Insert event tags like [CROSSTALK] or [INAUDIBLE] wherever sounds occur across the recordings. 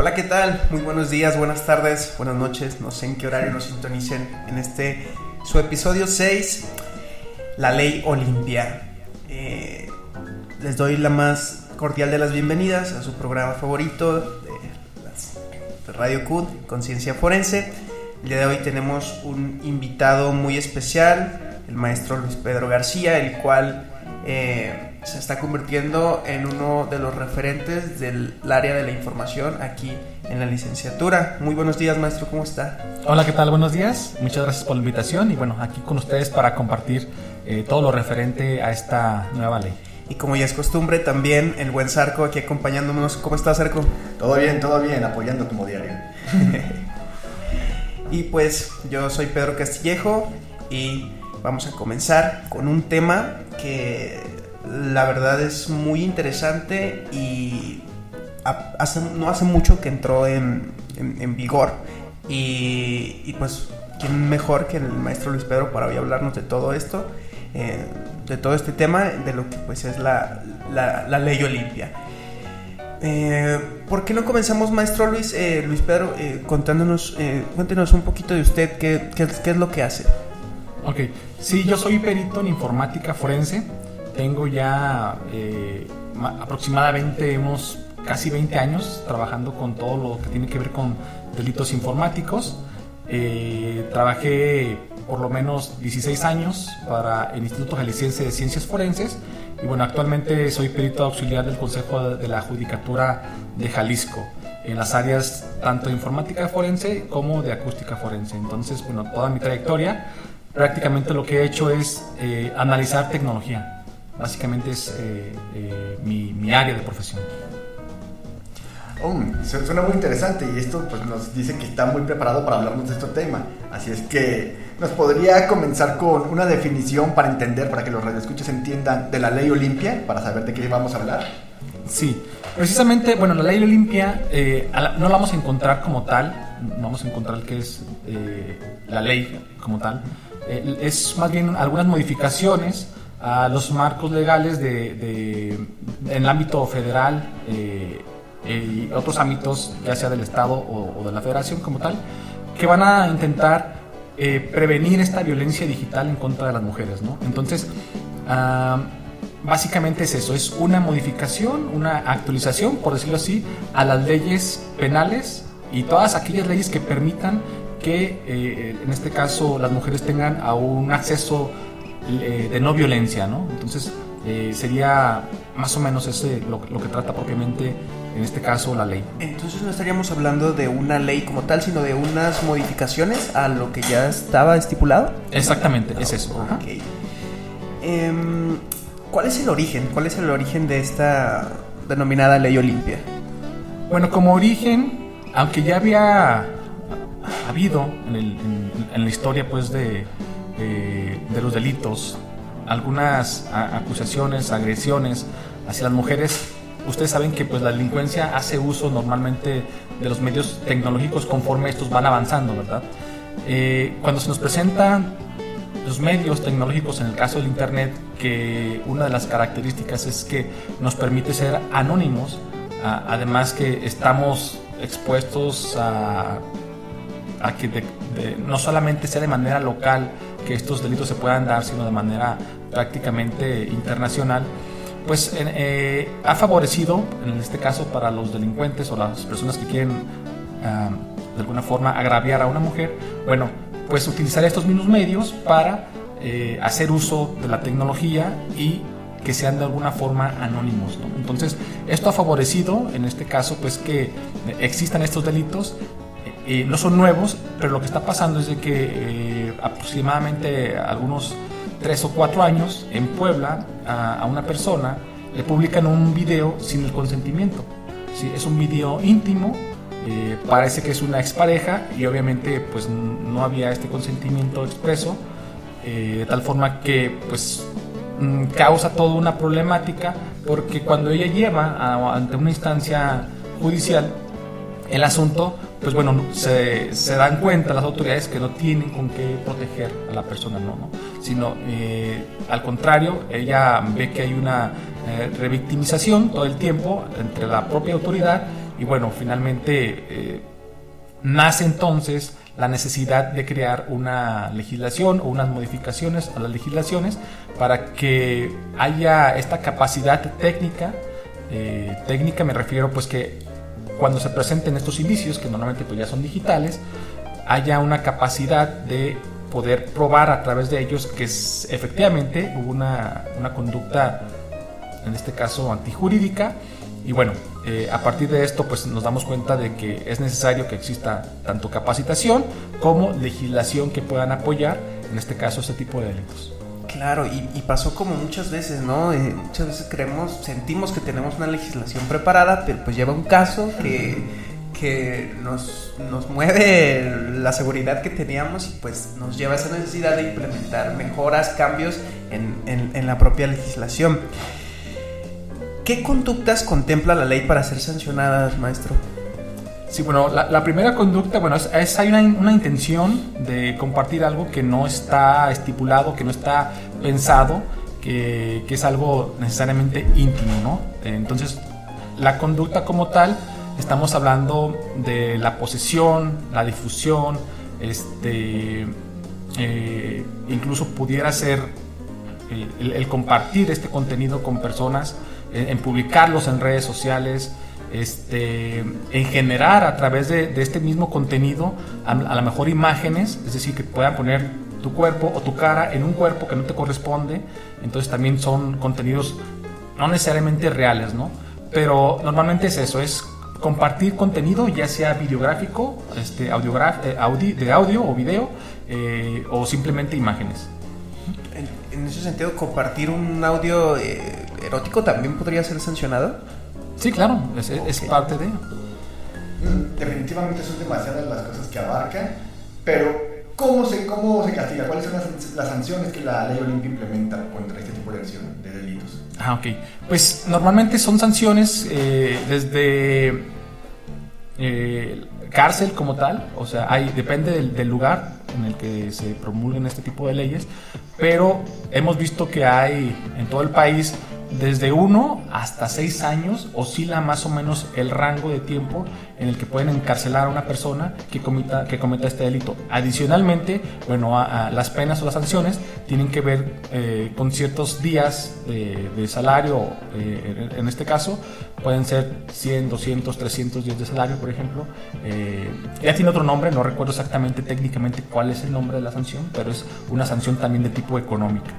Hola, ¿qué tal? Muy buenos días, buenas tardes, buenas noches. No sé en qué horario nos sintonicen en este su episodio 6, La Ley Olimpia. Eh, les doy la más cordial de las bienvenidas a su programa favorito de, Radio CUT, Conciencia Forense. El día de hoy tenemos un invitado muy especial, el maestro Luis Pedro García, el cual eh, se está convirtiendo en uno de los referentes del área de la información aquí en la licenciatura. Muy buenos días, maestro, ¿cómo está? Hola, ¿qué tal? Buenos días. Muchas gracias por la invitación y bueno, aquí con ustedes para compartir eh, todo lo referente a esta nueva ley. Y como ya es costumbre, también el buen Sarco aquí acompañándonos. ¿Cómo estás, Sarco? Todo bien, todo bien, apoyando como diario. [LAUGHS] y pues yo soy Pedro Castillejo y vamos a comenzar con un tema que la verdad es muy interesante y hace, no hace mucho que entró en, vigor y, pues quién mejor que el maestro Luis Pedro para hoy hablarnos de todo esto, eh, de todo este tema, de lo que pues es la, la, ley Olimpia. Eh, ¿Por qué no comenzamos, maestro Luis, eh, Luis Pedro, contándonos, cuéntenos un poquito de usted, qué, qué, qué, es lo que hace? Ok, sí, yo soy perito en informática forense, tengo ya eh, aproximadamente unos casi 20 años trabajando con todo lo que tiene que ver con delitos informáticos. Eh, trabajé por lo menos 16 años para el Instituto Jalisciense de Ciencias Forenses y bueno, actualmente soy perito auxiliar del Consejo de la Judicatura de Jalisco en las áreas tanto de informática forense como de acústica forense. Entonces, bueno, toda mi trayectoria prácticamente lo que he hecho es eh, analizar tecnología. Básicamente es eh, eh, mi, mi, área de profesión. Oh, suena muy interesante y esto pues, nos dice que está muy preparado para hablarnos de este tema. Así es que nos podría comenzar con una definición para entender, para que los radioescuchas entiendan de la ley Olimpia, para saber de qué vamos a hablar. Sí, precisamente, bueno, la ley Olimpia eh, no la vamos a encontrar como tal, no vamos a encontrar que es la ley como tal, es más bien algunas modificaciones a los marcos legales de, en el ámbito federal eh, y otros ámbitos, ya sea del Estado o, de la Federación como tal, que van a intentar eh, prevenir esta violencia digital en contra de las mujeres. ¿no? Entonces, uh, básicamente es eso, es una modificación, una actualización, por decirlo así, a las leyes penales y todas aquellas leyes que permitan que eh, en este caso las mujeres tengan a un acceso eh, de no violencia, ¿no? Entonces eh, sería más o menos ese lo, lo, que trata propiamente en este caso la ley. Entonces no estaríamos hablando de una ley como tal, sino de unas modificaciones a lo que ya estaba estipulado. Exactamente, es eso. Okay. Eh, ¿Cuál es el origen? ¿Cuál es el origen de esta denominada ley Olimpia? Bueno, como origen, aunque ya había habido en, el, en, en, la historia pues de, de, de los delitos algunas acusaciones, agresiones hacia las mujeres. Ustedes saben que pues la delincuencia hace uso normalmente de los medios tecnológicos conforme estos van avanzando, ¿verdad? Eh, cuando se nos presentan los medios tecnológicos, en el caso del Internet, que una de las características es que nos permite ser anónimos, además que estamos expuestos a, a que no solamente sea de manera local que estos delitos se puedan dar, sino de manera prácticamente internacional, pues eh, ha favorecido, en este caso para los delincuentes o las personas que quieren de alguna forma agraviar a una mujer, bueno, pues utilizar estos mismos medios para eh, hacer uso de la tecnología y que sean de alguna forma anónimos. ¿no? Entonces, esto ha favorecido, en este caso, pues que existan estos delitos eh, no son nuevos, pero lo que está pasando es de que eh, aproximadamente algunos tres o cuatro años en Puebla a, una persona le publican un video sin el consentimiento. ¿sí? Es un video íntimo, eh, parece que es una expareja y obviamente pues no había este consentimiento expreso, de tal forma que pues mm, causa toda una problemática porque cuando ella lleva ante una instancia judicial el asunto, pues bueno, se, se, dan cuenta las autoridades que no tienen con qué proteger a la persona, no, no sino eh, al contrario, ella ve que hay una eh, revictimización todo el tiempo entre la propia autoridad y bueno, finalmente eh, nace entonces la necesidad de crear una legislación o unas modificaciones a las legislaciones para que haya esta capacidad técnica, técnica me refiero pues que cuando se presenten estos indicios, que normalmente pues ya son digitales, haya una capacidad de poder probar a través de ellos que efectivamente hubo una, una conducta, en este caso antijurídica, y bueno, eh, a partir de esto pues nos damos cuenta de que es necesario que exista tanto capacitación como legislación que puedan apoyar, en este caso, este tipo de delitos. Claro, y, pasó como muchas veces, ¿no? Muchas veces creemos, sentimos que tenemos una legislación preparada, pero pues lleva un caso que, que nos, nos mueve la seguridad que teníamos y pues nos lleva a esa necesidad de implementar mejoras, cambios en, en, en la propia legislación. ¿Qué conductas contempla la ley para ser sancionadas, maestro? Sí, bueno, la, primera conducta, bueno, es, hay una, intención de compartir algo que no está estipulado, que no está pensado, que, es algo necesariamente íntimo, ¿no? Entonces, la conducta como tal, estamos hablando de la posesión, la difusión, este, eh, incluso pudiera ser el compartir este contenido con personas en, publicarlos en redes sociales, este, en generar a través de, este mismo contenido a, lo mejor imágenes, es decir, que puedan poner tu cuerpo o tu cara en un cuerpo que no te corresponde, entonces también son contenidos no necesariamente reales, ¿no? Pero normalmente es eso, es compartir contenido, ya sea videográfico, este, eh, de audio o video, eh, o simplemente imágenes. En, ese sentido, compartir un audio eh, erótico también podría ser sancionado? Sí, claro, es, parte de... Mm, definitivamente son demasiadas las cosas que abarcan, pero ¿cómo se, cómo se castiga? ¿Cuáles son las, sanciones que la ley Olimpia implementa contra este tipo de, acción, de delitos? Ah, ok. Pues normalmente son sanciones eh, desde eh, cárcel como tal, o sea, hay, depende del, del, lugar en el que se promulguen este tipo de leyes, pero hemos visto que hay en todo el país desde 1 hasta 6 años oscila más o menos el rango de tiempo en el que pueden encarcelar a una persona que cometa, que cometa este delito. Adicionalmente, bueno, las penas o las sanciones tienen que ver eh, con ciertos días de, salario, eh, en este caso, pueden ser 100, 200, 300 días de salario, por ejemplo. Eh, ya tiene otro nombre, no recuerdo exactamente técnicamente cuál es el nombre de la sanción, pero es una sanción también de tipo económica.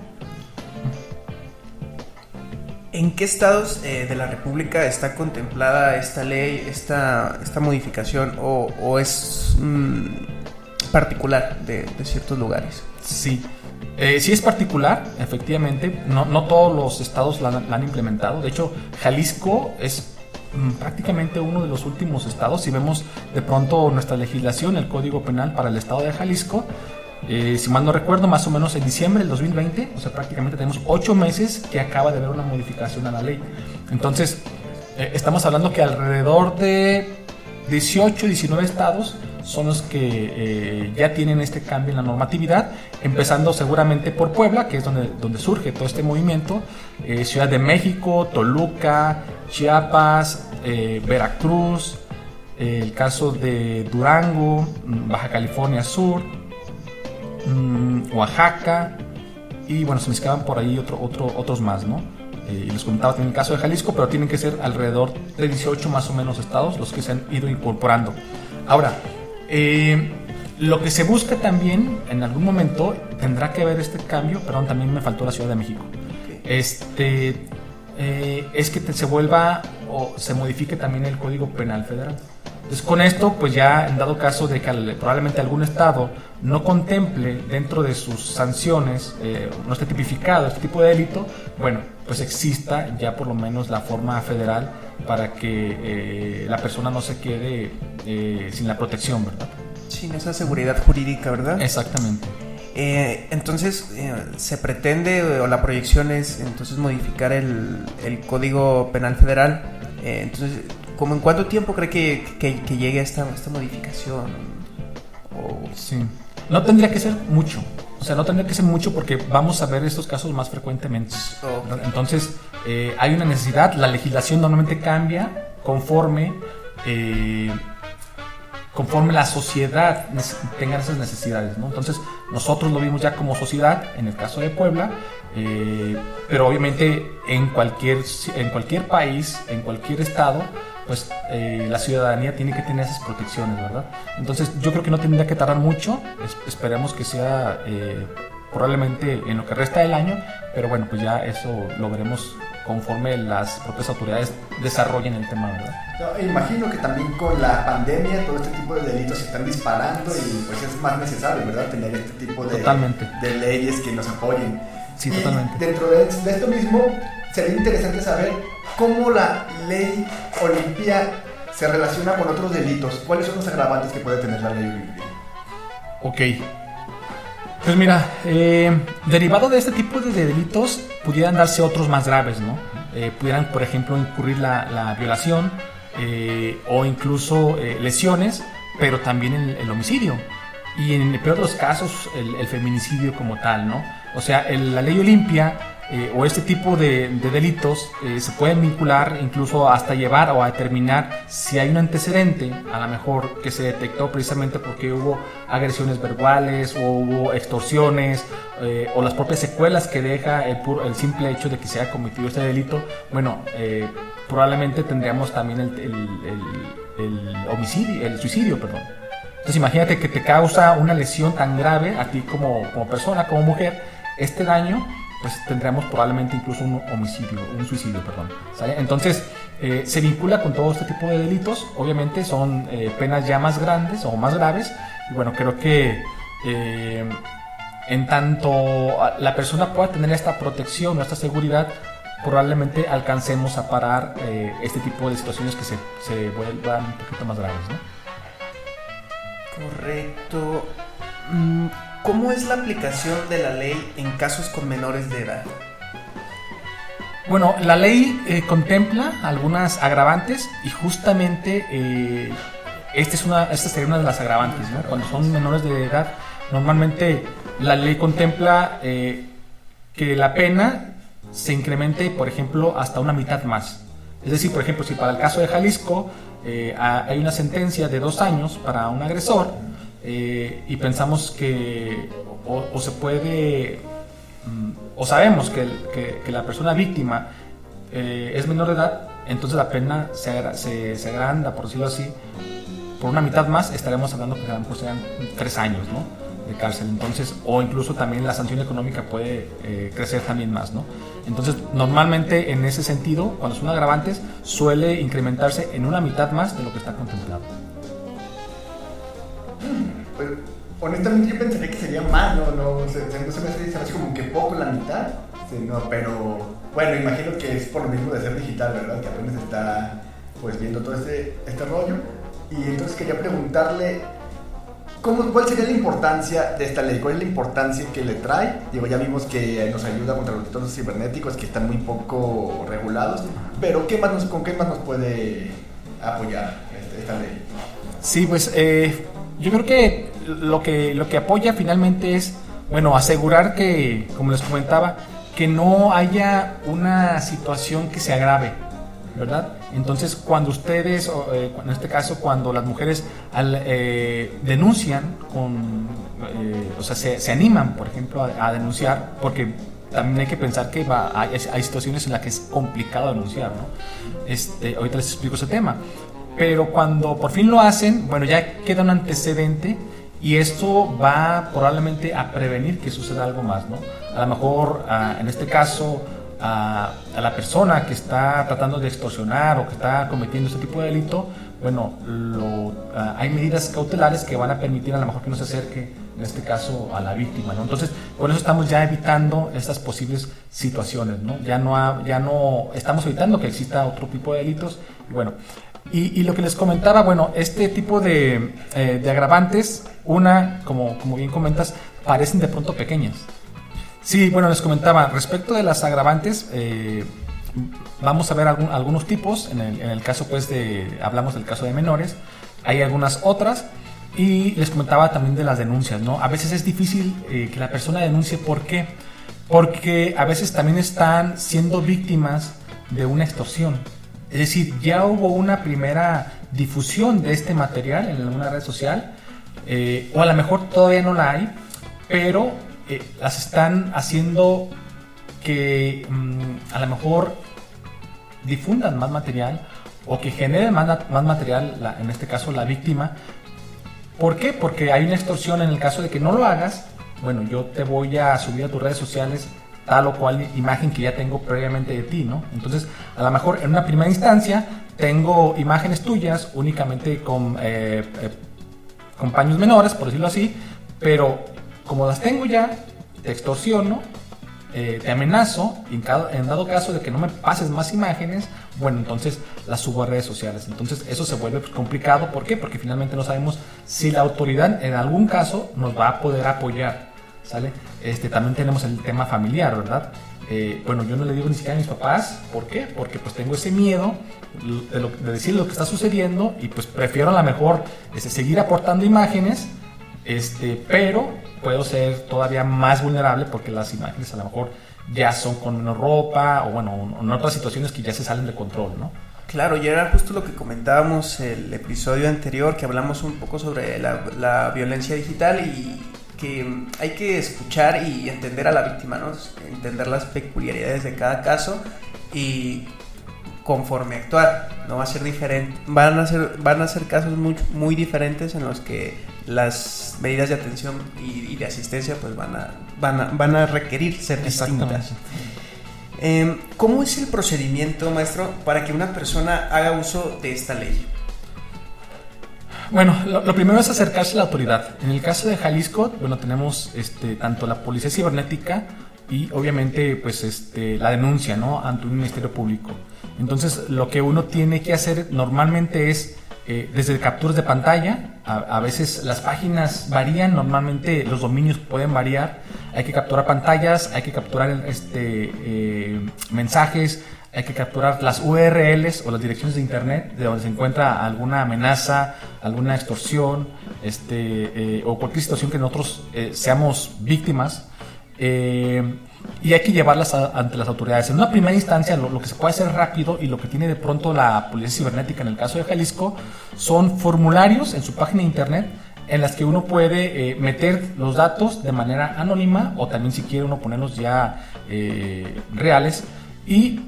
¿En qué estados eh, de la República está contemplada esta ley, esta, esta modificación, o, es mm, particular de, ciertos lugares? Sí, eh, sí es particular, efectivamente. No, no todos los estados la, han implementado. De hecho, Jalisco es mm, prácticamente uno de los últimos estados. Si vemos de pronto nuestra legislación, el Código Penal para el estado de Jalisco, eh, si mal no recuerdo, más o menos en diciembre del 2020, o sea, prácticamente tenemos ocho meses que acaba de haber una modificación a la ley. Entonces, eh, estamos hablando que alrededor de 18, 19 estados son los que eh, ya tienen este cambio en la normatividad, empezando seguramente por Puebla, que es donde, donde surge todo este movimiento, Ciudad de México, Toluca, Chiapas, Veracruz, el caso de Durango, Baja California Sur, Mm, Oaxaca y bueno, se me escapan por ahí otro, otro, otros más, ¿no? Eh, y les comentaba en el caso de Jalisco, pero tienen que ser alrededor de 18 más o menos estados los que se han ido incorporando. Ahora, eh, lo que se busca también en algún momento tendrá que ver este cambio, perdón, también me faltó la Ciudad de México. Este eh, es que se vuelva o se modifique también el Código Penal Federal. Entonces, con esto, pues ya en dado caso de que probablemente algún Estado no contemple dentro de sus sanciones, eh, no esté tipificado este tipo de delito, bueno, pues exista ya por lo menos la forma federal para que eh, la persona no se quede eh, sin la protección, ¿verdad? Sin esa seguridad jurídica, ¿verdad? Exactamente. entonces, se pretende, o la proyección es entonces modificar el, el Código Penal Federal. entonces, ¿Cómo en cuánto tiempo cree que, que, llegue esta, esta modificación? Sí. No tendría que ser mucho. O sea, no tendría que ser mucho porque vamos a ver estos casos más frecuentemente. Entonces, eh, hay una necesidad. La legislación normalmente cambia conforme eh, conforme la sociedad tenga esas necesidades. ¿no? Entonces, nosotros lo vimos ya como sociedad, en el caso de Puebla, eh, pero obviamente en cualquier, en cualquier país, en cualquier estado, pues eh, la ciudadanía tiene que tener esas protecciones, ¿verdad? Entonces, yo creo que no tendría que tardar mucho, esperemos que sea eh, probablemente en lo que resta del año, pero bueno, pues ya eso lo veremos conforme las propias autoridades desarrollen el tema, ¿verdad? imagino que también con la pandemia todo este tipo de delitos se están disparando y pues es más necesario, ¿verdad? Tener este tipo de, de leyes que nos apoyen. Sí, totalmente. Dentro de, esto mismo sería interesante saber cómo la ley Olimpia se relaciona con otros delitos. ¿Cuáles son los agravantes que puede tener la ley Olimpia? Ok. Pues mira, eh, derivado de este tipo de delitos pudieran darse otros más graves, ¿no? Eh, pudieran, por ejemplo, incurrir la, violación eh, o incluso lesiones, pero también el, homicidio. Y en el peor de los casos, el, feminicidio como tal, ¿no? O sea, la ley Olimpia eh, o este tipo de, delitos eh, se pueden vincular incluso hasta llevar o a determinar si hay un antecedente, a lo mejor que se detectó precisamente porque hubo agresiones verbales o hubo extorsiones eh, o las propias secuelas que deja el, el, simple hecho de que se haya cometido este delito, bueno, probablemente tendríamos también el, homicidio, el suicidio, perdón. Entonces imagínate que te causa una lesión tan grave a ti como, como persona, como mujer, este daño pues tendremos probablemente incluso un homicidio, un suicidio, perdón. Entonces, eh, se vincula con todo este tipo de delitos, obviamente son eh, penas ya más grandes o más graves, y bueno, creo que eh, en tanto la persona pueda tener esta protección o esta seguridad, probablemente alcancemos a parar este tipo de situaciones que se, se vuelvan un poquito más graves. Correcto. Mm, ¿Cómo es la aplicación de la ley en casos con menores de edad? Bueno, la ley eh, contempla algunas agravantes y justamente eh, esta, es una, esta sería una de las agravantes. ¿no? Cuando son menores de edad, normalmente la ley contempla eh, que la pena se incremente, por ejemplo, hasta una mitad más. Es decir, por ejemplo, si para el caso de Jalisco hay una sentencia de dos años para un agresor, eh, y pensamos que o, se puede, mm, o sabemos que, la persona víctima eh, es menor de edad, entonces la pena se, se, agranda, por decirlo así, por una mitad más, estaremos hablando que pues sean tres años de cárcel. Entonces, o incluso también la sanción económica puede eh, crecer también más. ¿no? Entonces, normalmente en ese sentido, cuando son agravantes, suele incrementarse en una mitad más de lo que está contemplado. Honestamente yo pensaría que sería más, no, no, se, me hace como que poco la mitad, no, pero bueno, imagino que es por lo mismo de ser digital, ¿verdad? Que apenas está pues viendo todo este, este rollo. Y entonces quería preguntarle, ¿cómo, ¿cuál sería la importancia de esta ley? ¿Cuál es la importancia que le trae? Digo, ya vimos que nos ayuda contra los delitos cibernéticos que están muy poco regulados, pero ¿qué más nos, ¿con qué más nos puede apoyar este, esta ley? Sí, pues eh, yo creo que lo que lo que apoya finalmente es, bueno, asegurar que, como les comentaba, que no haya una situación que se agrave, ¿verdad? Entonces, cuando ustedes, eh, en este caso, cuando las mujeres eh, denuncian, con, eh, o sea, se, animan, por ejemplo, a, denunciar, porque también hay que pensar que va, hay, hay, situaciones en las que es complicado denunciar, ¿no? Este, ahorita les explico ese tema pero cuando por fin lo hacen, bueno, ya queda un antecedente y esto va probablemente a prevenir que suceda algo más, ¿no? A lo mejor, ah, en este caso, a, la persona que está tratando de extorsionar o que está cometiendo este tipo de delito, bueno, ah, hay medidas cautelares que van a permitir a lo mejor que no se acerque, en este caso, a la víctima, ¿no? Entonces, por eso estamos ya evitando estas posibles situaciones, ¿no? Ya no, ya no estamos evitando que exista otro tipo de delitos y bueno, y, lo que les comentaba, bueno, este tipo de, eh, agravantes, una, como, como bien comentas, parecen de pronto pequeñas. Sí, bueno, les comentaba, respecto de las agravantes, eh, vamos a ver algunos tipos, en el, caso pues de, hablamos del caso de menores, hay algunas otras, y les comentaba también de las denuncias, ¿no? A veces es difícil eh, que la persona denuncie, ¿por qué? Porque a veces también están siendo víctimas de una extorsión. Es decir, ya hubo una primera difusión de este material en alguna red social, eh, o a lo mejor todavía no la hay, pero eh, las están haciendo que mm, a lo mejor difundan más material o que generen más, más material, en este caso la víctima. ¿Por qué? Porque hay una extorsión en el caso de que no lo hagas. Bueno, yo te voy a subir a tus redes sociales tal o cual imagen que ya tengo previamente de ti, ¿no? Entonces, a lo mejor en una primera instancia tengo imágenes tuyas únicamente con, eh, eh, paños menores, por decirlo así, pero como las tengo ya, te extorsiono, eh, te amenazo, en, en, dado caso de que no me pases más imágenes, bueno, entonces las subo a redes sociales. Entonces eso se vuelve pues, complicado. ¿Por qué? Porque finalmente no sabemos si la autoridad en algún caso nos va a poder apoyar. ¿Sale? Este, también tenemos el tema familiar, ¿verdad? Eh, bueno, yo no le digo ni siquiera a mis papás, ¿por qué? Porque pues tengo ese miedo de, lo, de decir lo que está sucediendo y pues prefiero a lo mejor este, seguir aportando imágenes, este, pero puedo ser todavía más vulnerable porque las imágenes a lo mejor ya son con menos ropa o bueno, en otras situaciones que ya se salen de control, ¿no? Claro, y era justo lo que comentábamos el episodio anterior, que hablamos un poco sobre la, la violencia digital y que hay que escuchar y entender a la víctima, ¿no? entender las peculiaridades de cada caso y conforme actuar, no va a ser diferente, van a ser, van a ser casos muy, muy diferentes en los que las medidas de atención y, de asistencia pues van a, van a, van a requerir ser distintas. Eh, ¿Cómo es el procedimiento, maestro, para que una persona haga uso de esta ley? Bueno, lo, primero es acercarse a la autoridad. En el caso de Jalisco, bueno, tenemos este, tanto la Policía Cibernética y obviamente pues este, la denuncia, ¿no? Ante un Ministerio Público. Entonces, lo que uno tiene que hacer normalmente es eh, desde capturas de pantalla, a, veces las páginas varían, normalmente los dominios pueden variar, hay que capturar pantallas, hay que capturar este, eh, mensajes, hay que capturar las URLs o las direcciones de internet de donde se encuentra alguna amenaza, alguna extorsión este, eh, o cualquier situación que nosotros seamos víctimas. y hay que llevarlas ante las autoridades. En una primera instancia, lo, que se puede hacer rápido y lo que tiene de pronto la Policía Cibernética en el caso de Jalisco son formularios en su página de internet en las que uno puede eh, meter los datos de manera anónima o también si quiere uno ponerlos ya eh, reales y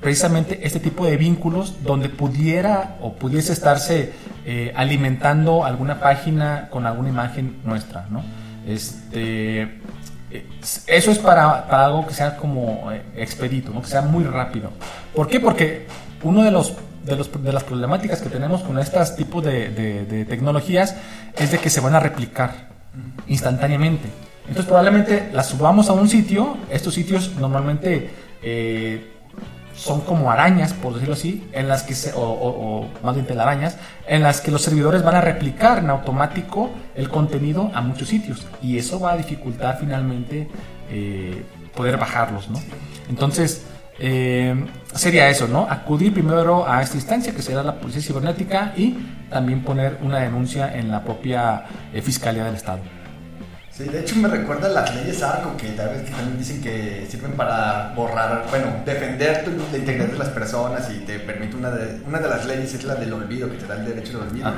precisamente este tipo de vínculos donde pudiera o pudiese estarse eh, alimentando alguna página con alguna imagen nuestra, ¿no? Este, eso es para, algo que sea como eh, expedito, ¿no? que sea muy rápido. ¿Por qué? Porque uno de los de, los, de, las problemáticas que tenemos con estos tipos de, de, tecnologías es de que se van a replicar instantáneamente. Entonces probablemente las subamos a un sitio, estos sitios normalmente eh, son como arañas, por decirlo así, en las que se, o, más bien telarañas, en las que los servidores van a replicar en automático el contenido a muchos sitios y eso va a dificultar finalmente eh, poder bajarlos, ¿no? Entonces eh, sería eso, ¿no? Acudir primero a esta instancia que será la policía cibernética y también poner una denuncia en la propia eh, fiscalía del estado. Sí, de hecho me recuerda a las leyes ARCO, que tal vez que también dicen que sirven para borrar, bueno, defender la integridad de las personas y te permite una de, una de las leyes es la del olvido, que te da el derecho al olvido.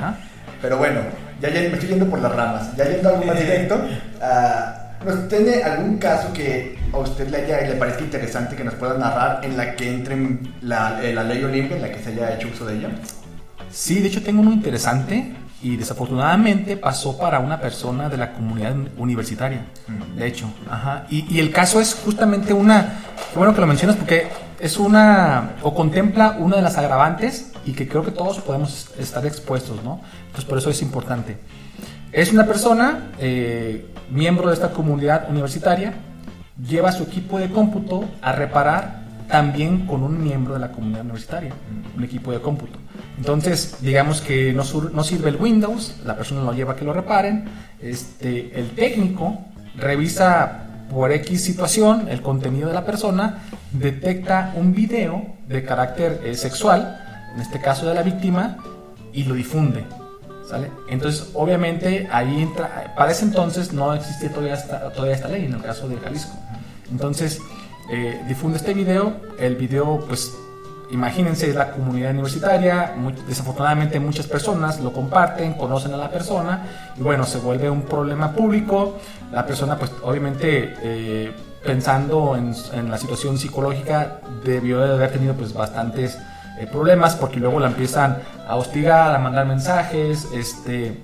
Pero bueno, ya, me estoy yendo por las ramas. Ya yendo algo más directo, [LAUGHS] uh, ¿tiene algún caso que a usted le, haya, le parezca interesante que nos pueda narrar en la que entre la, eh, la ley Olimpia, en la que se haya hecho uso de ella? Sí, de hecho tengo uno interesante y desafortunadamente pasó para una persona de la comunidad universitaria, de hecho. Ajá. Y, el caso es justamente una, bueno que lo mencionas porque es una, o contempla una de las agravantes y que creo que todos podemos estar expuestos, ¿no? Entonces por eso es importante. Es una persona, eh, miembro de esta comunidad universitaria, lleva su equipo de cómputo a reparar también con un miembro de la comunidad universitaria, un equipo de cómputo. Entonces, digamos que no, sirve el Windows, la persona lo lleva a que lo reparen, este, el técnico revisa por X situación el contenido de la persona, detecta un video de carácter eh, sexual, en este caso de la víctima, y lo difunde. ¿sale? Entonces, obviamente, ahí entra, para ese entonces no existía todavía esta, todavía esta ley, en el caso de Jalisco. Entonces, eh, difunde este video, el video pues imagínense, la comunidad universitaria, desafortunadamente muchas personas lo comparten, conocen a la persona y bueno, se vuelve un problema público. La persona pues obviamente eh, pensando en, la situación psicológica debió de haber tenido pues bastantes eh, problemas porque luego la empiezan a hostigar, a mandar mensajes, este,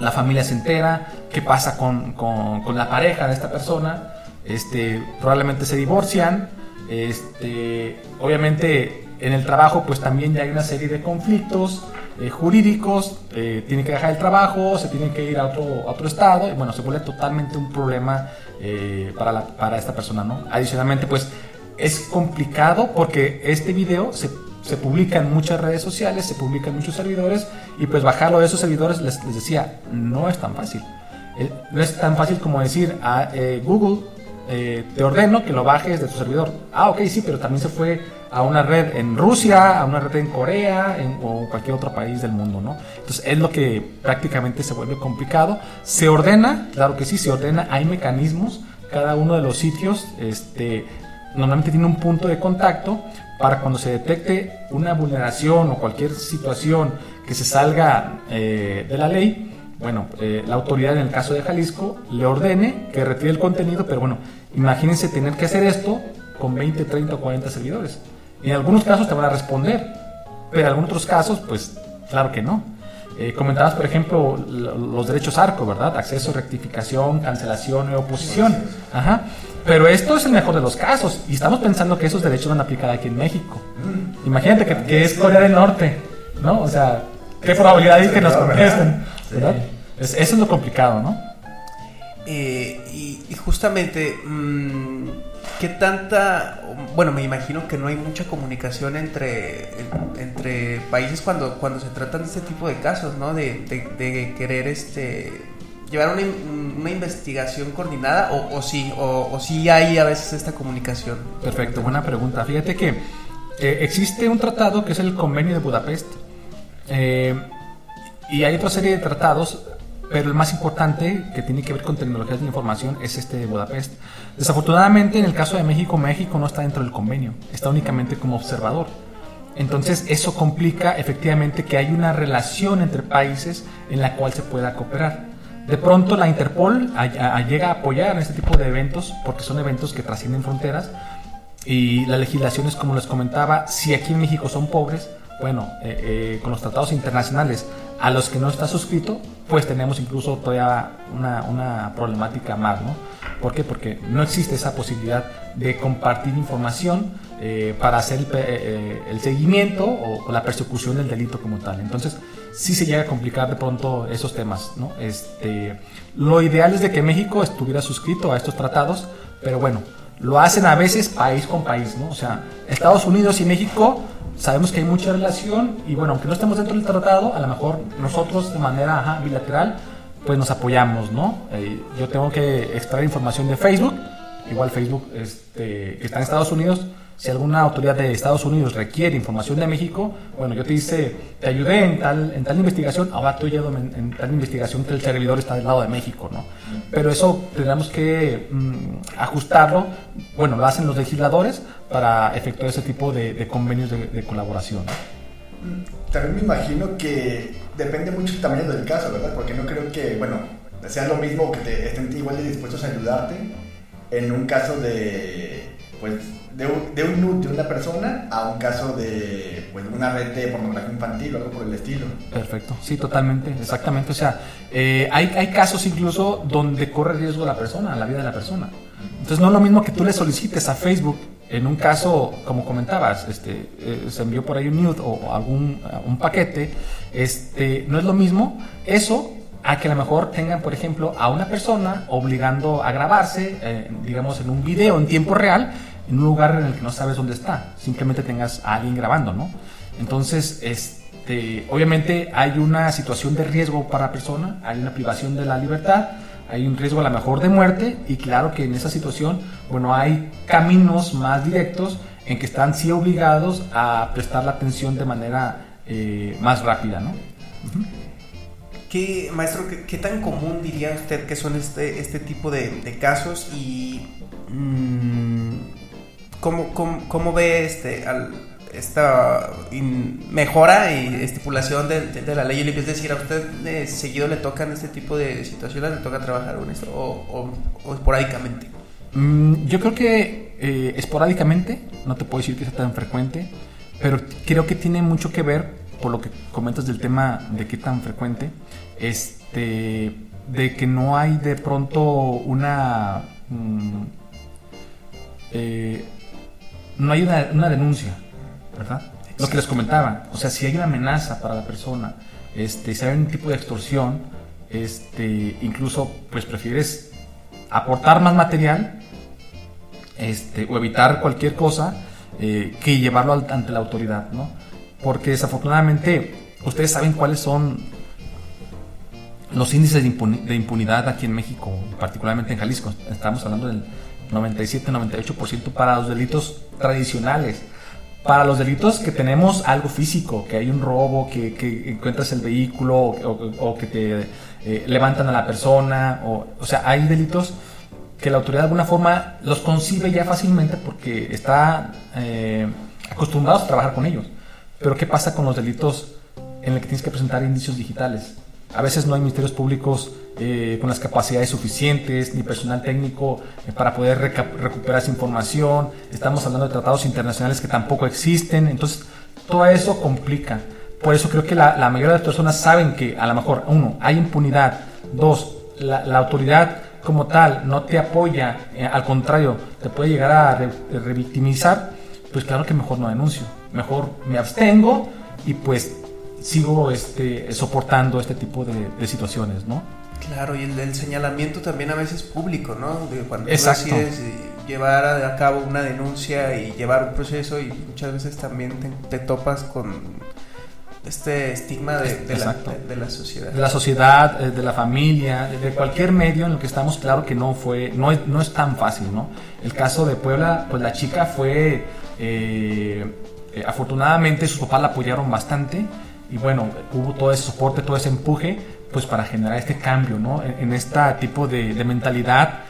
la familia se entera, qué pasa con, con, con la pareja de esta persona, este, probablemente se divorcian, este, obviamente en el trabajo pues también ya hay una serie de conflictos eh, jurídicos, eh, tiene que dejar el trabajo, se tiene que ir a otro, otro estado y bueno, se vuelve totalmente un problema eh, para, para esta persona, ¿no? Adicionalmente pues es complicado porque este video se, se, publica en muchas redes sociales, se publica en muchos servidores y pues bajarlo de esos servidores les, les decía, no es tan fácil. no es tan fácil como decir a Google, te ordeno que lo bajes de tu servidor. Ah, ok, sí, pero también se fue a una red en Rusia, a una red en Corea en, o cualquier otro país del mundo, ¿no? Entonces es lo que prácticamente se vuelve complicado. Se ordena, claro que sí, se ordena, hay mecanismos, cada uno de los sitios este, normalmente tiene un punto de contacto para cuando se detecte una vulneración o cualquier situación que se salga eh, de la ley, bueno, eh, la autoridad en el caso de Jalisco le ordene que retire el contenido, pero bueno, imagínense tener que hacer esto con 20, 30 o 40 servidores. En algunos casos te van a responder, pero en algunos otros casos, pues claro que no. Eh, comentabas, por ejemplo, los derechos ARCO, ¿verdad? Acceso, rectificación, cancelación y oposición. Ajá. Pero esto es el mejor de los casos y estamos pensando que esos derechos van a aplicar aquí en México. Imagínate que, es Corea del Norte, ¿no? O sea, ¿qué probabilidad hay que nos contesten? ¿verdad? eso es lo complicado, ¿no? Eh, y, justamente, mmm, ¿qué tanta, bueno, me imagino que no hay mucha comunicación entre, entre países cuando, cuando se tratan de este tipo de casos, ¿no? De, de, querer este, llevar una, una investigación coordinada o, o sí, o, o, sí hay a veces esta comunicación. Perfecto, buena pregunta. Fíjate que eh, existe un tratado que es el Convenio de Budapest eh, y hay otra serie de tratados pero el más importante que tiene que ver con tecnologías de información es este de Budapest. Desafortunadamente, en el caso de México, México no está dentro del convenio, está únicamente como observador. Entonces, eso complica efectivamente que hay una relación entre países en la cual se pueda cooperar. De pronto, la Interpol llega a apoyar en este tipo de eventos porque son eventos que trascienden fronteras y la legislación es como les comentaba, si aquí en México son pobres, bueno, eh, eh, con los tratados internacionales a los que no está suscrito, pues tenemos incluso todavía una, una, problemática más, ¿no? ¿Por qué? Porque no existe esa posibilidad de compartir información eh, para hacer el, seguimiento o, la persecución del delito como tal. Entonces, sí se llega a complicar de pronto esos temas, ¿no? Este, lo ideal es de que México estuviera suscrito a estos tratados, pero bueno, lo hacen a veces país con país, ¿no? O sea, Estados Unidos y México sabemos que hay mucha relación y bueno, aunque no estemos dentro del tratado, a lo mejor nosotros de manera bilateral, pues nos apoyamos, ¿no? Eh, yo tengo que extraer información de Facebook, igual Facebook este, está en Estados Unidos, si alguna autoridad de Estados Unidos requiere información de México, bueno, yo te dice, te ayudé en tal, en tal investigación, ahora tú ayudo en, en, tal investigación que el servidor está del lado de México, ¿no? Pero eso tenemos que mm, ajustarlo, bueno, lo hacen los legisladores para efectuar ese tipo de, convenios de, colaboración. También me imagino que depende mucho del tamaño del caso, ¿verdad? Porque no creo que, bueno, sea lo mismo que te estén igual de dispuestos a ayudarte en un caso de, pues, de un, de un de una persona a un caso de pues, una red de pornografía infantil o algo por el estilo. Perfecto, sí, totalmente, exactamente. O sea, eh, hay, hay casos incluso donde corre riesgo la persona, la vida de la persona. Entonces no es lo mismo que tú le solicites a Facebook, en un caso, como comentabas, este, eh, se envió por ahí un nude o algún un paquete, este, no es lo mismo eso a que a lo mejor tengan, por ejemplo, a una persona obligando a grabarse, eh, digamos, en un video en tiempo real en un lugar en el que no sabes dónde está, simplemente tengas a alguien grabando, ¿no? Entonces, este, obviamente hay una situación de riesgo para la persona, hay una privación de la libertad, hay un riesgo a lo mejor de muerte y claro que en esa situación, bueno, hay caminos más directos en que están sí obligados a prestar la atención de manera eh, más rápida, ¿no? ¿Qué, maestro, qué, tan común diría usted que son este, este tipo de, casos y... Mm, ¿Cómo, cómo, ve este, esta mejora y estipulación de, la ley Olimpia? Es decir, ¿a usted seguido le tocan este tipo de situaciones? ¿Le toca trabajar con esto o, esporádicamente? Mm, yo creo que eh, esporádicamente, no te puedo decir que sea tan frecuente, pero creo que tiene mucho que ver, por lo que comentas del tema de qué tan frecuente, este, de que no hay de pronto una... Mm, eh, no hay una, denuncia, ¿verdad? Lo que les comentaba, o sea, si hay una amenaza para la persona, este, si hay un tipo de extorsión, este, incluso pues prefieres aportar más material este, o evitar cualquier cosa eh, que llevarlo ante la autoridad, ¿no? Porque desafortunadamente ustedes saben cuáles son los índices de, impunidad aquí en México, particularmente en Jalisco. Estamos hablando del 97-98% para los delitos tradicionales. Para los delitos que tenemos algo físico, que hay un robo, que, encuentras el vehículo o, que te eh, levantan a la persona, o, o sea, hay delitos que la autoridad de alguna forma los concibe ya fácilmente porque está eh, acostumbrados a trabajar con ellos. Pero ¿qué pasa con los delitos en los que tienes que presentar indicios digitales? A veces no hay ministerios públicos eh, con las capacidades suficientes ni personal técnico eh, para poder recuperar esa información. Estamos hablando de tratados internacionales que tampoco existen. Entonces, todo eso complica. Por eso creo que la, mayoría de las personas saben que a lo mejor, uno, hay impunidad. Dos, la, la autoridad como tal no te apoya, eh, al contrario, te puede llegar a revictimizar, pues claro que mejor no denuncio. Mejor me abstengo y pues sigo este, soportando este tipo de, situaciones, ¿no? Claro, y el, señalamiento también a veces público, ¿no? De cuando Exacto. tú decides llevar a, cabo una denuncia y llevar un proceso y muchas veces también te topas con este estigma de, la, de, la, sociedad. De la sociedad, eh, de la familia, de, cualquier medio en el que estamos, claro que no fue, no es, no es tan fácil, ¿no? El caso de Puebla, pues la chica fue, eh, eh, afortunadamente sus papás la apoyaron bastante y bueno, hubo todo ese soporte, todo ese empuje, pues para generar este cambio, ¿no? En, este tipo de, mentalidad.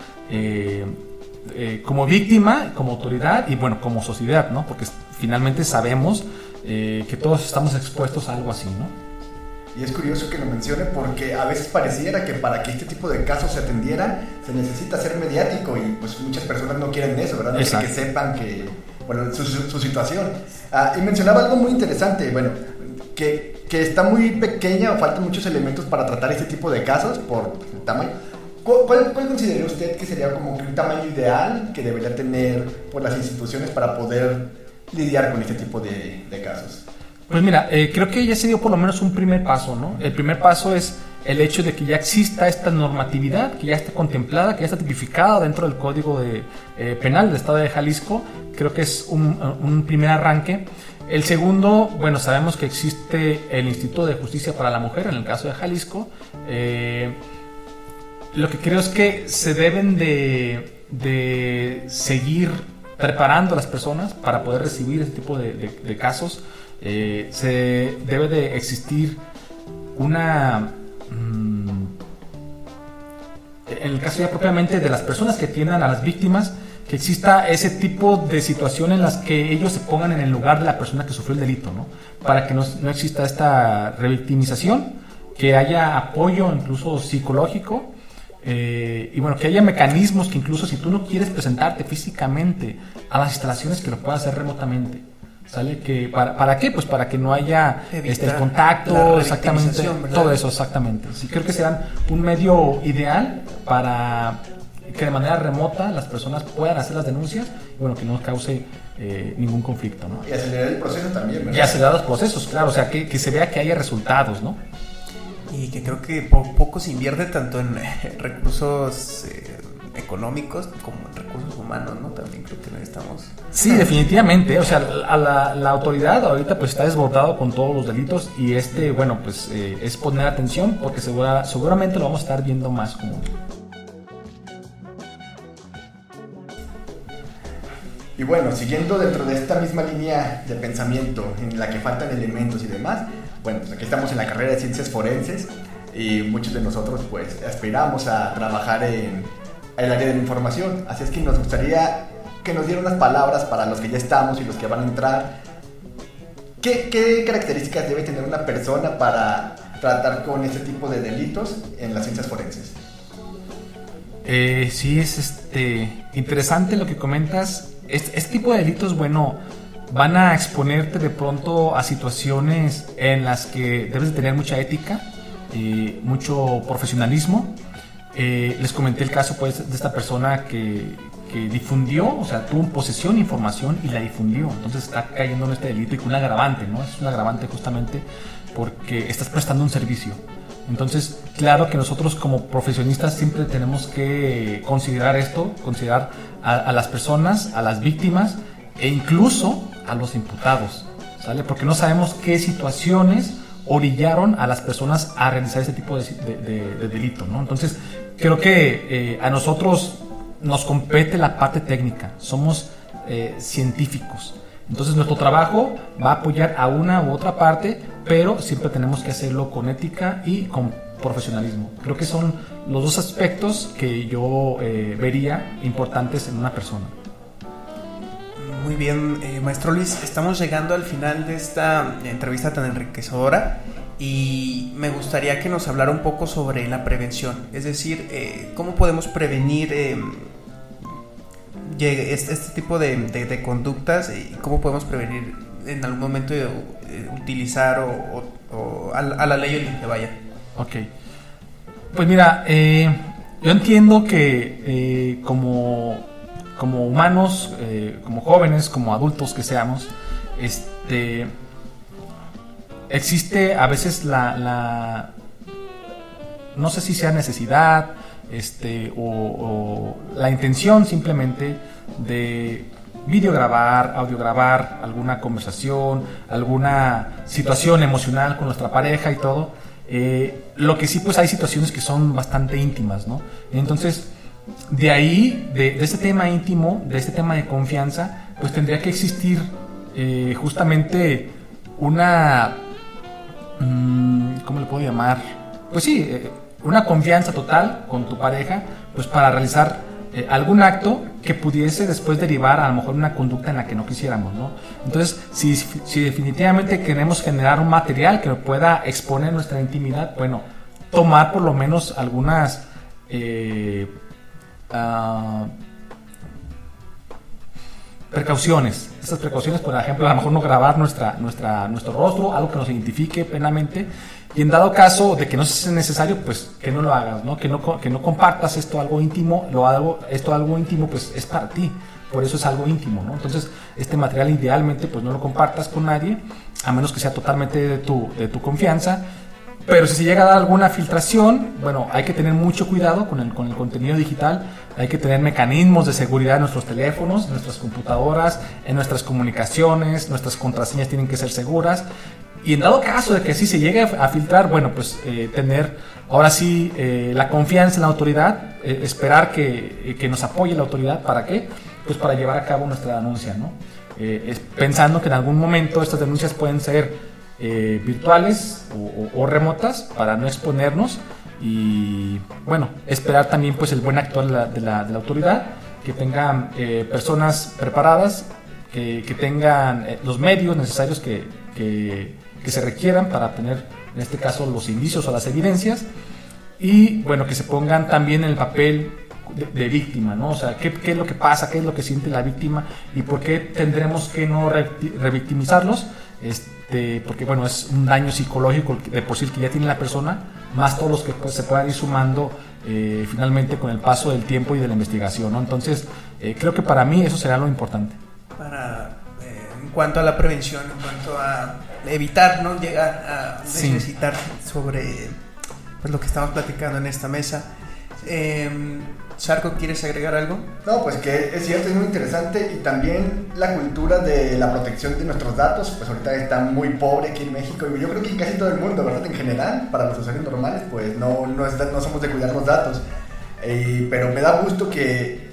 como víctima, como autoridad y bueno, como sociedad, ¿no? Porque finalmente sabemos eh, que todos estamos expuestos a algo así, ¿no? Y es curioso que lo mencione porque a veces pareciera que para que este tipo de casos se atendieran se necesita ser mediático y pues muchas personas no quieren eso, ¿verdad? que sepan que, bueno, su, su, situación. Ah, y mencionaba algo muy interesante, bueno, que, que, está muy pequeña o faltan muchos elementos para tratar este tipo de casos por tamaño. ¿Cuál, ¿Cuál, considera usted que sería como el tamaño ideal que debería tener por las instituciones para poder lidiar con este tipo de, casos? Pues mira, eh, creo que ya se dio por lo menos un primer paso, ¿no? El primer paso es el hecho de que ya exista esta normatividad, que ya esté contemplada, que ya está tipificada dentro del Código de, eh, Penal del Estado de Jalisco. Creo que es un, un, primer arranque. El segundo, bueno, sabemos que existe el Instituto de Justicia para la Mujer en el caso de Jalisco. Eh, lo que creo es que se deben de, de seguir preparando a las personas para poder recibir este tipo de, casos. Eh, se debe de existir una... Mm, en el caso ya propiamente de las personas que atiendan a las víctimas, que exista ese tipo de situación en las que ellos se pongan en el lugar de la persona que sufrió el delito, ¿no? Para que no, no exista esta revictimización, que haya apoyo incluso psicológico eh, y bueno, que haya mecanismos que incluso si tú no quieres presentarte físicamente a las instalaciones, que lo puedas hacer remotamente. ¿Sale? Que, para, ¿Para qué? Pues para que no haya este, el contacto, exactamente, todo eso, exactamente. Sí, creo que serán un medio ideal para que de manera remota las personas puedan hacer las denuncias y bueno, que no cause eh, ningún conflicto, ¿no? Y acelerar el proceso también, ¿verdad? Y acelerar los procesos, claro, o sea, que, que se vea que haya resultados, ¿no? y que creo que poco se invierte tanto en recursos eh, económicos como en recursos humanos, ¿no? También creo que necesitamos... Sí, definitivamente, o sea, la, autoridad ahorita pues está desbordado con todos los delitos y este, bueno, pues eh, es poner atención porque segura, seguramente lo vamos a estar viendo más común. Y bueno, siguiendo dentro de esta misma línea de pensamiento en la que faltan elementos y demás, bueno, pues aquí estamos en la carrera de ciencias forenses y muchos de nosotros pues aspiramos a trabajar en el área de la información. Así es que nos gustaría que nos dieran unas palabras para los que ya estamos y los que van a entrar ¿qué, ¿qué características debe tener una persona para tratar con este tipo de delitos en las ciencias forenses? Eh, sí, es este interesante lo que comentas. Este, este, tipo de delitos, bueno, van a exponerte de pronto a situaciones en las que debes de tener mucha ética, eh, mucho profesionalismo. Eh, les comenté el caso pues, de esta persona que, que difundió, o sea, tuvo posesión de información y la difundió. Entonces está cayendo en este delito y con un agravante, ¿no? Es un agravante justamente porque estás prestando un servicio. Entonces, claro que nosotros como profesionistas siempre tenemos que considerar esto, considerar a, las personas, a las víctimas e incluso a los imputados, ¿sale? Porque no sabemos qué situaciones orillaron a las personas a realizar ese tipo de, delito, ¿no? Entonces, creo que eh, a nosotros nos compete la parte técnica, somos eh, científicos. Entonces nuestro trabajo va a apoyar a una u otra parte, pero siempre tenemos que hacerlo con ética y con profesionalismo. Creo que son los dos aspectos que yo eh, vería importantes en una persona. Muy bien, eh, maestro Luis, estamos llegando al final de esta entrevista tan enriquecedora y me gustaría que nos hablara un poco sobre la prevención, es decir, eh, cómo podemos prevenir este, tipo de, conductas y cómo podemos prevenir en algún momento de, eh, utilizar o, a, la ley que vaya. Ok. Pues mira, eh, yo entiendo que eh, como, como humanos, como jóvenes, como adultos que seamos, este, existe a veces la, la no sé si sea necesidad, este, o, la intención simplemente de videograbar, audiograbar alguna conversación, alguna situación emocional con nuestra pareja y todo. Eh, lo que sí, pues hay situaciones que son bastante íntimas, ¿no? Entonces, de ahí, de, este tema íntimo, de este tema de confianza, pues tendría que existir eh, justamente una... Mm, ¿Cómo le puedo llamar? Pues sí, eh, una confianza total con tu pareja, pues para realizar eh, algún acto que pudiese después derivar a lo mejor una conducta en la que no quisiéramos, ¿no? Entonces, si, si definitivamente queremos generar un material que pueda exponer nuestra intimidad, bueno, tomar por lo menos algunas eh, ah, precauciones. Estas precauciones, por ejemplo, a lo mejor no grabar nuestra, nuestra, nuestro rostro, algo que nos identifique plenamente y en dado caso de que no sea necesario, pues que no lo hagas, ¿no? Que no, que no compartas esto algo íntimo, lo hago, esto algo íntimo, pues es para ti. Por eso es algo íntimo, ¿no? Entonces, este material idealmente, pues no lo compartas con nadie, a menos que sea totalmente de tu, de tu confianza. Pero si se llega a dar alguna filtración, bueno, hay que tener mucho cuidado con el, con el contenido digital, hay que tener mecanismos de seguridad en nuestros teléfonos, en nuestras computadoras, en nuestras comunicaciones, nuestras contraseñas tienen que ser seguras y en dado caso de que sí se llegue a filtrar, bueno, pues eh, tener ahora sí eh, la confianza en la autoridad, eh, esperar que, que, nos apoye la autoridad, ¿para qué? Pues para llevar a cabo nuestra denuncia, ¿no? pensando que en algún momento estas denuncias pueden ser virtuales o, remotas para no exponernos y, bueno, esperar también pues el buen actuar de la, de la, de la autoridad, que tengan personas preparadas, que, que tengan los medios necesarios que, que que se requieran para tener, en este caso, los indicios o las evidencias, y bueno, que se pongan también en el papel de, víctima, ¿no? O sea, ¿qué, ¿qué, es lo que pasa, qué es lo que siente la víctima y por qué tendremos que no revictimizarlos, este, porque bueno, es un daño psicológico de por sí que ya tiene la persona, más todos los que pues, se puedan ir sumando eh, finalmente con el paso del tiempo y de la investigación, ¿no? Entonces, eh, creo que para mí eso será lo importante. Para, cuanto a la prevención, en cuanto a evitar no llegar a necesitar sobre pues, lo que estamos platicando en esta mesa. Eh, Sarko, ¿quieres agregar algo? No, pues que es cierto, es muy interesante y también la cultura de la protección de nuestros datos, pues ahorita está muy pobre aquí en México y yo creo que en casi todo el mundo, ¿verdad? En general, para los usuarios normales, pues no, no, no somos de cuidar los datos. Eh, pero me da gusto que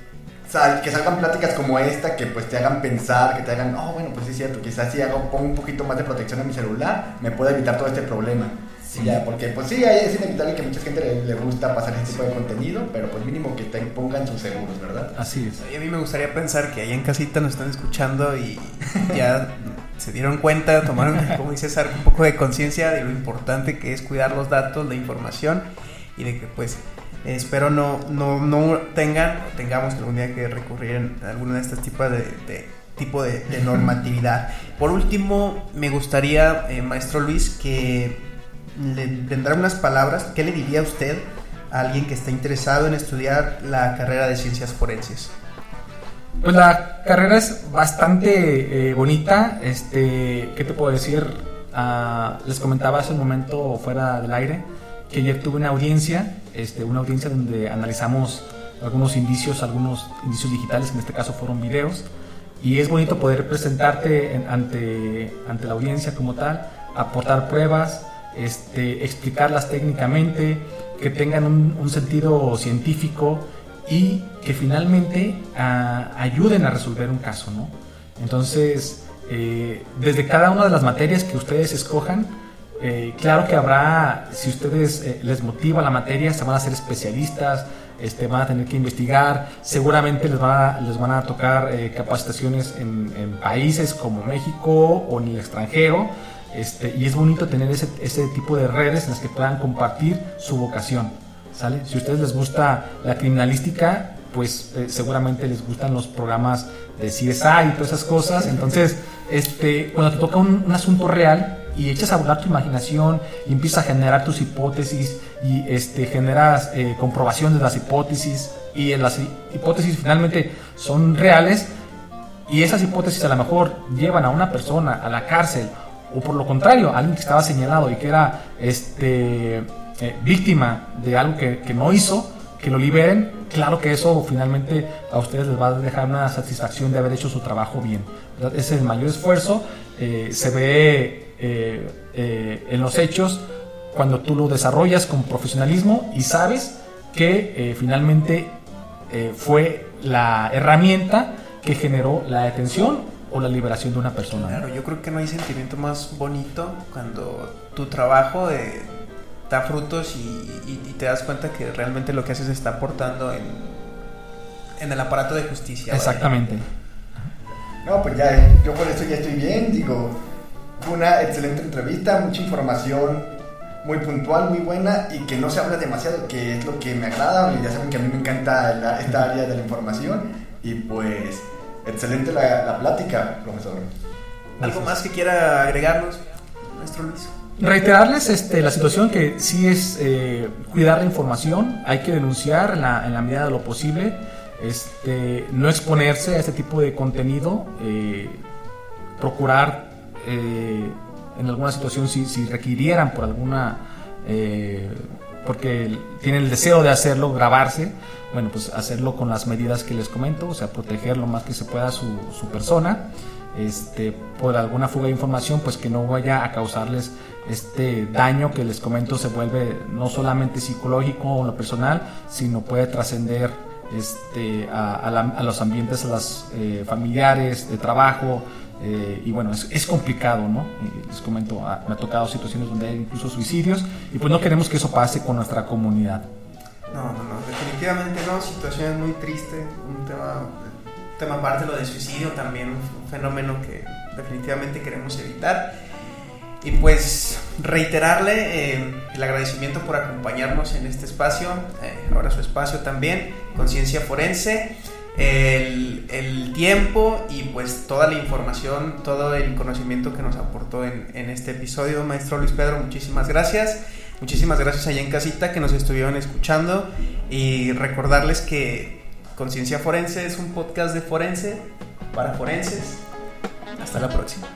que salgan pláticas como esta que pues te hagan pensar, que te hagan, oh, bueno, pues es cierto, quizás si hago, pongo un poquito más de protección a mi celular, me puede evitar todo este problema. Sí. Ya, porque pues sí, es inevitable que a mucha gente le, gusta pasar este tipo de contenido, pero pues mínimo que te pongan sus seguros, ¿verdad? Así es. Y a mí me gustaría pensar que ahí en casita nos están escuchando y [LAUGHS] ya se dieron cuenta, tomaron, [LAUGHS] como dice César, un poco de conciencia de lo importante que es cuidar los datos, la información y de que pues espero no, no, no tengan tengamos algún día que recurrir a alguna de estas tipos de, de tipo de, [LAUGHS] normatividad. Por último, me gustaría, eh, maestro Luis, que le tendrá unas palabras. ¿Qué le diría usted a alguien que está interesado en estudiar la carrera de ciencias forenses? Pues la carrera es bastante eh, bonita. Este, ¿Qué te puedo decir? Ah, les comentaba hace un momento fuera del aire que ayer tuve una audiencia, este, una audiencia donde analizamos algunos indicios, algunos indicios digitales, en este caso fueron videos, y es bonito poder presentarte ante, ante la audiencia como tal, aportar pruebas, este, explicarlas técnicamente, que tengan un, sentido científico y que finalmente ayuden a resolver un caso. ¿no? Entonces, eh, desde cada una de las materias que ustedes escojan, eh, claro que habrá, si ustedes eh, les motiva la materia, se van a ser especialistas, este, van a tener que investigar, seguramente les van a, les van a tocar eh, capacitaciones en, países como México o en el extranjero, este, y es bonito tener ese, ese tipo de redes en las que puedan compartir su vocación. ¿sale? Si a ustedes les gusta la criminalística, pues seguramente les gustan los programas de CSI y todas esas cosas, entonces este, cuando te toca un, un asunto real, y echas a volar tu imaginación y empiezas a generar tus hipótesis y este, generas eh, comprobación de las hipótesis y las hipótesis finalmente son reales y esas hipótesis a lo mejor llevan a una persona a la cárcel o por lo contrario, alguien que estaba señalado y que era este, eh, víctima de algo que, que no hizo, que lo liberen, claro que eso finalmente a ustedes les va a dejar una satisfacción de haber hecho su trabajo bien. Es el mayor esfuerzo, eh, se ve eh, eh, en los hechos cuando tú lo desarrollas con profesionalismo y sabes que eh, finalmente fue la herramienta que generó la detención o la liberación de una persona. Claro, yo creo que no hay sentimiento más bonito cuando tu trabajo da frutos y, te das cuenta que realmente lo que haces está aportando en, en el aparato de justicia. Exactamente. No, pues ya, yo por eso ya estoy bien, digo, una excelente entrevista, mucha información muy puntual, muy buena y que no se habla demasiado, que es lo que me agrada. Ya saben que a mí me encanta esta área de la información y pues excelente la, plática, profesor. ¿Algo más que quiera agregarnos, maestro Luis? Reiterarles este, la situación que sí es eh, cuidar la información, hay que denunciar en la, medida de lo posible, este, no exponerse a este tipo de contenido, eh, procurar eh, en alguna situación si, si, requirieran por alguna eh, porque tienen el deseo de hacerlo, grabarse, bueno, pues hacerlo con las medidas que les comento, o sea, proteger lo más que se pueda su, su persona, este, por alguna fuga de información, pues que no vaya a causarles este daño que les comento se vuelve no solamente psicológico o lo personal, sino puede trascender este, a, a, los ambientes, a las eh, familiares, de trabajo, eh, y bueno, es, complicado, ¿no? les comento, me ha tocado situaciones donde hay incluso suicidios y pues no queremos que eso pase con nuestra comunidad. No, no, no, definitivamente no, situaciones muy tristes, un tema, tema aparte lo de suicidio también, un fenómeno que definitivamente queremos evitar. Y pues reiterarle eh, el agradecimiento por acompañarnos en este espacio, eh, ahora su espacio también, Conciencia Forense el, el, tiempo y pues toda la información, todo el conocimiento que nos aportó en, en, este episodio. Maestro Luis Pedro, muchísimas gracias. Muchísimas gracias allá en casita que nos estuvieron escuchando y recordarles que Conciencia Forense es un podcast de forense para forenses. Hasta la próxima.